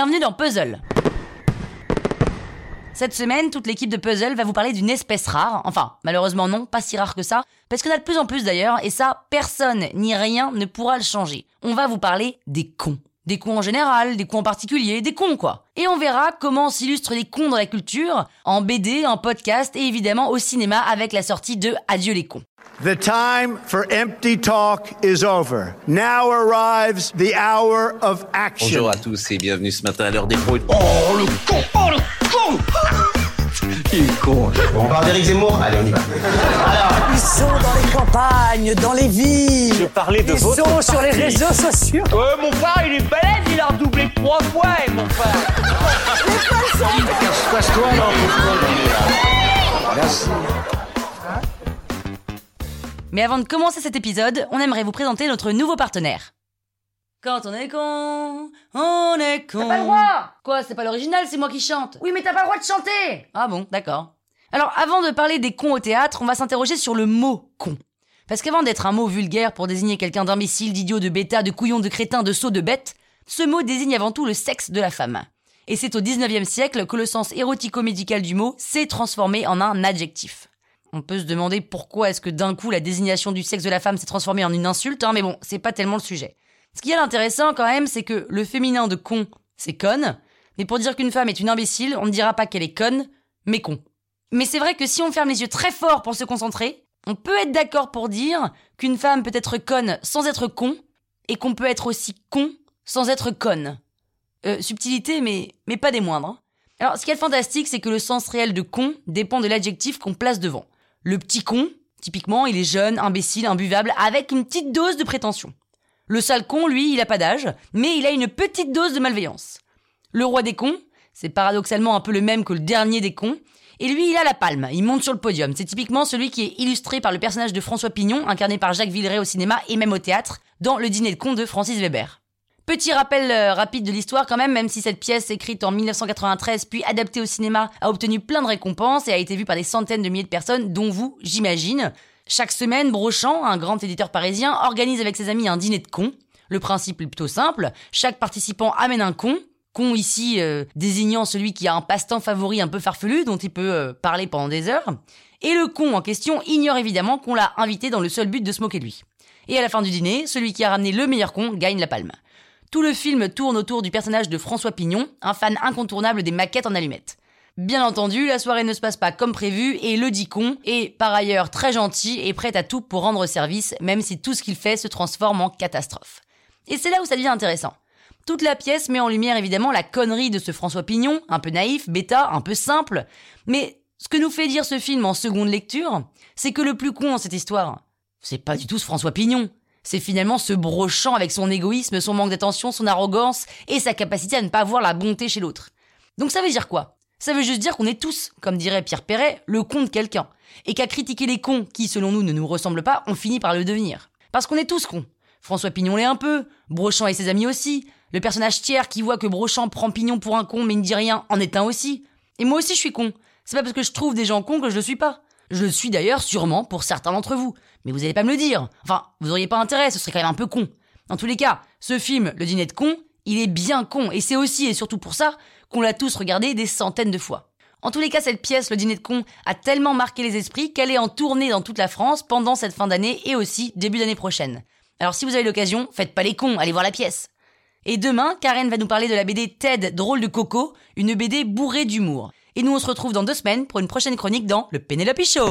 Bienvenue dans Puzzle. Cette semaine, toute l'équipe de Puzzle va vous parler d'une espèce rare. Enfin, malheureusement non, pas si rare que ça, parce qu'il y en a de plus en plus d'ailleurs, et ça, personne ni rien ne pourra le changer. On va vous parler des cons. Des cons en général, des cons en particulier, des cons quoi. Et on verra comment s'illustrent les cons dans la culture, en BD, en podcast et évidemment au cinéma avec la sortie de Adieu les cons. The time for empty talk is over. Now arrives the hour of action. Bonjour à tous et bienvenue ce matin à l'heure des pros. Oh le con Oh le con on parle d'Éric Zemmour? Allez, on y va. Alors, Ils sont dans les campagnes, dans les villes. Je parlais de Ils votre sont sur les réseaux sociaux. Ouais, mon frère, il est balèze, il a redoublé trois fois, et mon frère. Mais avant de commencer cet épisode, on aimerait vous présenter notre nouveau partenaire. Quand on est con, on est con. T'as pas le droit Quoi, c'est pas l'original, c'est moi qui chante. Oui, mais t'as pas le droit de chanter Ah bon, d'accord. Alors, avant de parler des cons au théâtre, on va s'interroger sur le mot con. Parce qu'avant d'être un mot vulgaire pour désigner quelqu'un d'imbécile, d'idiot, de bêta, de couillon, de crétin, de sot, de bête, ce mot désigne avant tout le sexe de la femme. Et c'est au 19e siècle que le sens érotico-médical du mot s'est transformé en un adjectif. On peut se demander pourquoi est-ce que d'un coup la désignation du sexe de la femme s'est transformée en une insulte, hein, mais bon, c'est pas tellement le sujet. Ce qui est intéressant quand même, c'est que le féminin de con, c'est conne, mais pour dire qu'une femme est une imbécile, on ne dira pas qu'elle est conne, mais con. Mais c'est vrai que si on ferme les yeux très fort pour se concentrer, on peut être d'accord pour dire qu'une femme peut être conne sans être con, et qu'on peut être aussi con sans être conne. Euh, subtilité, mais, pas des moindres. hein. Alors, ce qui est fantastique, c'est que le sens réel de con dépend de l'adjectif qu'on place devant. Le petit con, typiquement, il est jeune, imbécile, imbuvable, avec une petite dose de prétention. Le sale con, lui, il a pas d'âge, mais il a une petite dose de malveillance. Le roi des cons, c'est paradoxalement un peu le même que le dernier des cons, et lui, il a la palme, il monte sur le podium. C'est typiquement celui qui est illustré par le personnage de François Pignon, incarné par Jacques Villeray au cinéma et même au théâtre, dans Le dîner de cons de Francis Weber. Petit rappel euh, rapide de l'histoire quand même, même si cette pièce écrite en 1993 puis adaptée au cinéma a obtenu plein de récompenses et a été vue par des centaines de milliers de personnes, dont vous, j'imagine. Chaque semaine, Brochant, un grand éditeur parisien, organise avec ses amis un dîner de cons. Le principe est plutôt simple, chaque participant amène un con, con ici euh, désignant celui qui a un passe-temps favori un peu farfelu dont il peut euh, parler pendant des heures, et le con en question ignore évidemment qu'on l'a invité dans le seul but de se moquer de lui. Et à la fin du dîner, celui qui a ramené le meilleur con gagne la palme. Tout le film tourne autour du personnage de François Pignon, un fan incontournable des maquettes en allumettes. Bien entendu, la soirée ne se passe pas comme prévu et le dit con est par ailleurs très gentil et prêt à tout pour rendre service, même si tout ce qu'il fait se transforme en catastrophe. Et c'est là où ça devient intéressant. Toute la pièce met en lumière évidemment la connerie de ce François Pignon, un peu naïf, bêta, un peu simple, mais ce que nous fait dire ce film en seconde lecture, c'est que le plus con en cette histoire, c'est pas du tout ce François Pignon. C'est finalement ce brochant avec son égoïsme, son manque d'attention, son arrogance et sa capacité à ne pas voir la bonté chez l'autre. Donc ça veut dire quoi? Ça veut juste dire qu'on est tous, comme dirait Pierre Perret, le con de quelqu'un. Et qu'à critiquer les cons qui, selon nous, ne nous ressemblent pas, on finit par le devenir. Parce qu'on est tous cons. François Pignon l'est un peu, Brochant et ses amis aussi, le personnage tiers qui voit que Brochant prend Pignon pour un con mais ne dit rien en est un aussi. Et moi aussi je suis con. C'est pas parce que je trouve des gens cons que je le suis pas. Je le suis d'ailleurs sûrement pour certains d'entre vous. Mais vous allez pas me le dire. Enfin, vous auriez pas intérêt, ce serait quand même un peu con. Dans tous les cas, ce film, Le dîner de con, il est bien con. Et c'est aussi et surtout pour ça qu'on l'a tous regardé des centaines de fois. En tous les cas, cette pièce, Le dîner de con, a tellement marqué les esprits qu'elle est en tournée dans toute la France pendant cette fin d'année et aussi début d'année prochaine. Alors si vous avez l'occasion, faites pas les cons, allez voir la pièce. Et demain, Karen va nous parler de la BD Ted Drôle de Coco, une BD bourrée d'humour. Et nous on se retrouve dans deux semaines pour une prochaine chronique dans le Penelope Show.